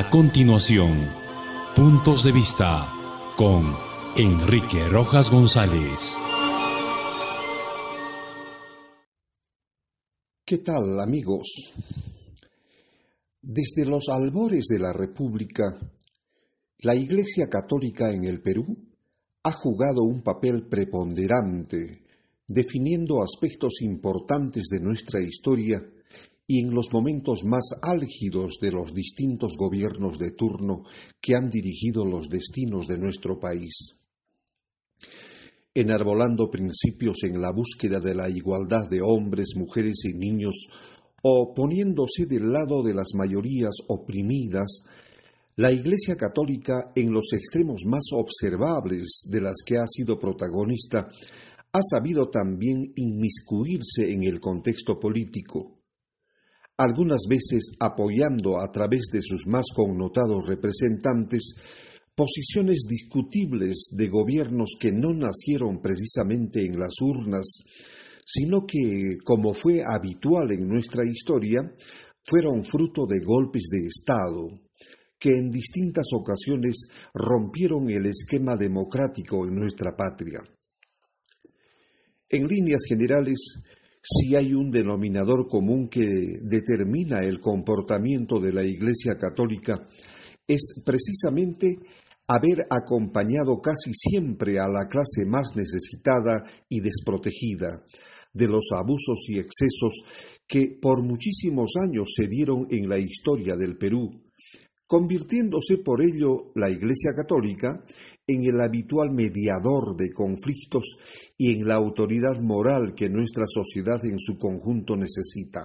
A continuación, Puntos de Vista con Enrique Rojas González. ¿Qué tal amigos? Desde los albores de la República, la Iglesia Católica en el Perú ha jugado un papel preponderante, definiendo aspectos importantes de nuestra historia y en los momentos más álgidos de los distintos gobiernos de turno que han dirigido los destinos de nuestro país. Enarbolando principios en la búsqueda de la igualdad de hombres, mujeres y niños, o poniéndose del lado de las mayorías oprimidas, la Iglesia Católica, en los extremos más observables de las que ha sido protagonista, ha sabido también inmiscuirse en el contexto político, algunas veces apoyando a través de sus más connotados representantes posiciones discutibles de gobiernos que no nacieron precisamente en las urnas, sino que, como fue habitual en nuestra historia, fueron fruto de golpes de Estado, que en distintas ocasiones rompieron el esquema democrático en nuestra patria. En líneas generales, si hay un denominador común que determina el comportamiento de la Iglesia Católica, es precisamente haber acompañado casi siempre a la clase más necesitada y desprotegida de los abusos y excesos que por muchísimos años se dieron en la historia del Perú, convirtiéndose por ello la Iglesia Católica en el habitual mediador de conflictos y en la autoridad moral que nuestra sociedad en su conjunto necesita.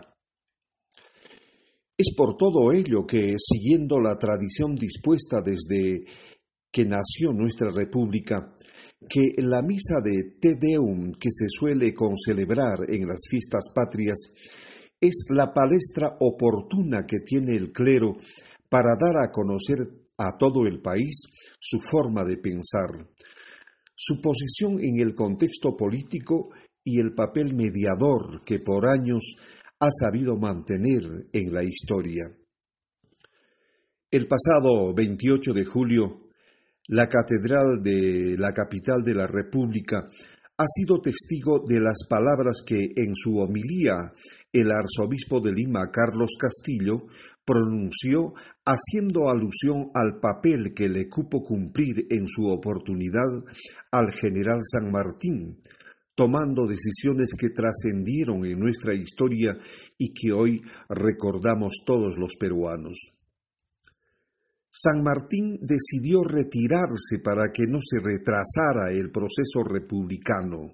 Es por todo ello que, siguiendo la tradición dispuesta desde que nació nuestra República, que la misa de Te Deum que se suele concelebrar en las fiestas patrias es la palestra oportuna que tiene el clero para dar a conocer a todo el país su forma de pensar, su posición en el contexto político y el papel mediador que por años ha sabido mantener en la historia. El pasado 28 de julio, la Catedral de la capital de la República ha sido testigo de las palabras que en su homilía el arzobispo de Lima, Carlos Castillo, pronunció haciendo alusión al papel que le cupo cumplir en su oportunidad al general San Martín, tomando decisiones que trascendieron en nuestra historia y que hoy recordamos todos los peruanos. San Martín decidió retirarse para que no se retrasara el proceso republicano.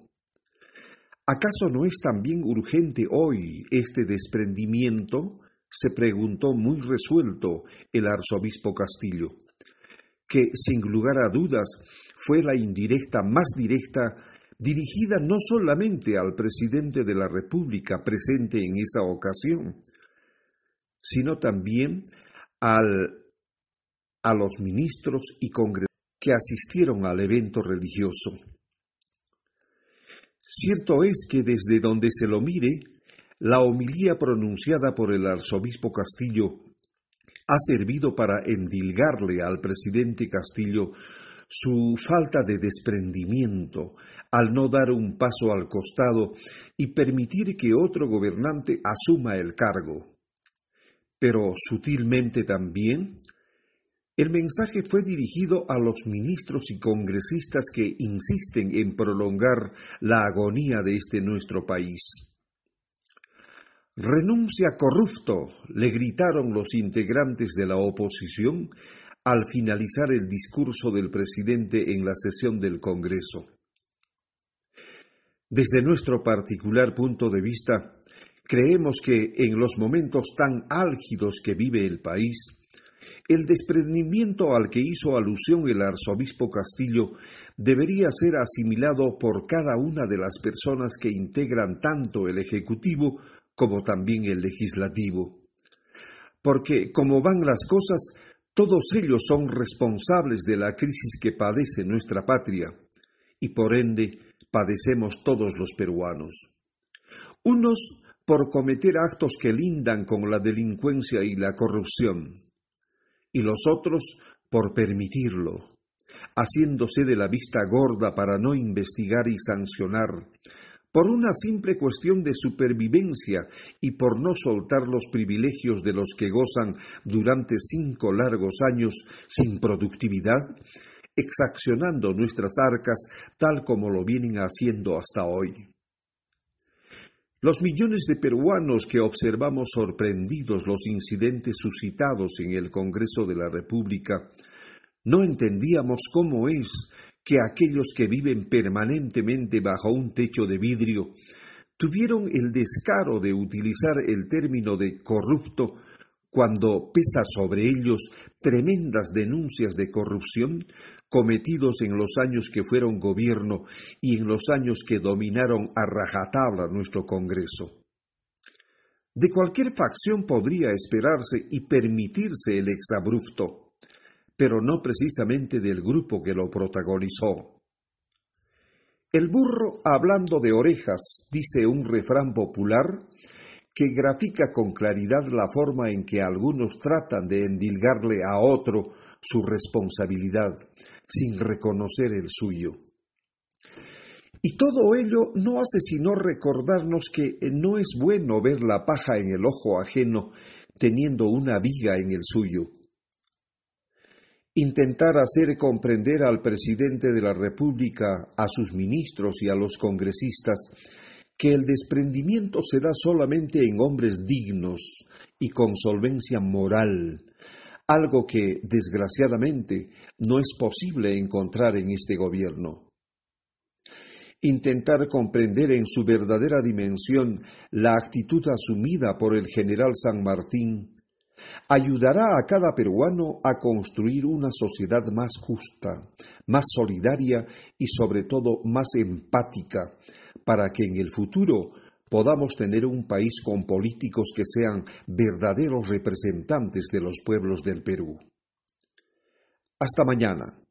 ¿Acaso no es también urgente hoy este desprendimiento? Se preguntó muy resuelto el arzobispo Castillo, que sin lugar a dudas fue la indirecta más directa dirigida no solamente al presidente de la República presente en esa ocasión, sino también al a los ministros y congresistas que asistieron al evento religioso. Cierto es que desde donde se lo mire, la homilía pronunciada por el arzobispo Castillo ha servido para endilgarle al presidente Castillo su falta de desprendimiento al no dar un paso al costado y permitir que otro gobernante asuma el cargo. Pero sutilmente también el mensaje fue dirigido a los ministros y congresistas que insisten en prolongar la agonía de este nuestro país. Renuncia corrupto, le gritaron los integrantes de la oposición al finalizar el discurso del presidente en la sesión del Congreso. Desde nuestro particular punto de vista, creemos que en los momentos tan álgidos que vive el país, el desprendimiento al que hizo alusión el arzobispo Castillo debería ser asimilado por cada una de las personas que integran tanto el Ejecutivo como también el Legislativo. Porque, como van las cosas, todos ellos son responsables de la crisis que padece nuestra patria, y por ende padecemos todos los peruanos. Unos por cometer actos que lindan con la delincuencia y la corrupción, y los otros por permitirlo, haciéndose de la vista gorda para no investigar y sancionar, por una simple cuestión de supervivencia y por no soltar los privilegios de los que gozan durante cinco largos años sin productividad, exaccionando nuestras arcas tal como lo vienen haciendo hasta hoy. Los millones de peruanos que observamos sorprendidos los incidentes suscitados en el Congreso de la República, no entendíamos cómo es que aquellos que viven permanentemente bajo un techo de vidrio tuvieron el descaro de utilizar el término de corrupto cuando pesa sobre ellos tremendas denuncias de corrupción cometidos en los años que fueron gobierno y en los años que dominaron a rajatabla nuestro Congreso. De cualquier facción podría esperarse y permitirse el exabrupto, pero no precisamente del grupo que lo protagonizó. El burro hablando de orejas, dice un refrán popular, que grafica con claridad la forma en que algunos tratan de endilgarle a otro su responsabilidad, sin reconocer el suyo. Y todo ello no hace sino recordarnos que no es bueno ver la paja en el ojo ajeno teniendo una viga en el suyo intentar hacer comprender al presidente de la República, a sus ministros y a los congresistas que el desprendimiento se da solamente en hombres dignos y con solvencia moral, algo que, desgraciadamente, no es posible encontrar en este gobierno. Intentar comprender en su verdadera dimensión la actitud asumida por el general San Martín ayudará a cada peruano a construir una sociedad más justa, más solidaria y sobre todo más empática, para que en el futuro podamos tener un país con políticos que sean verdaderos representantes de los pueblos del Perú. Hasta mañana.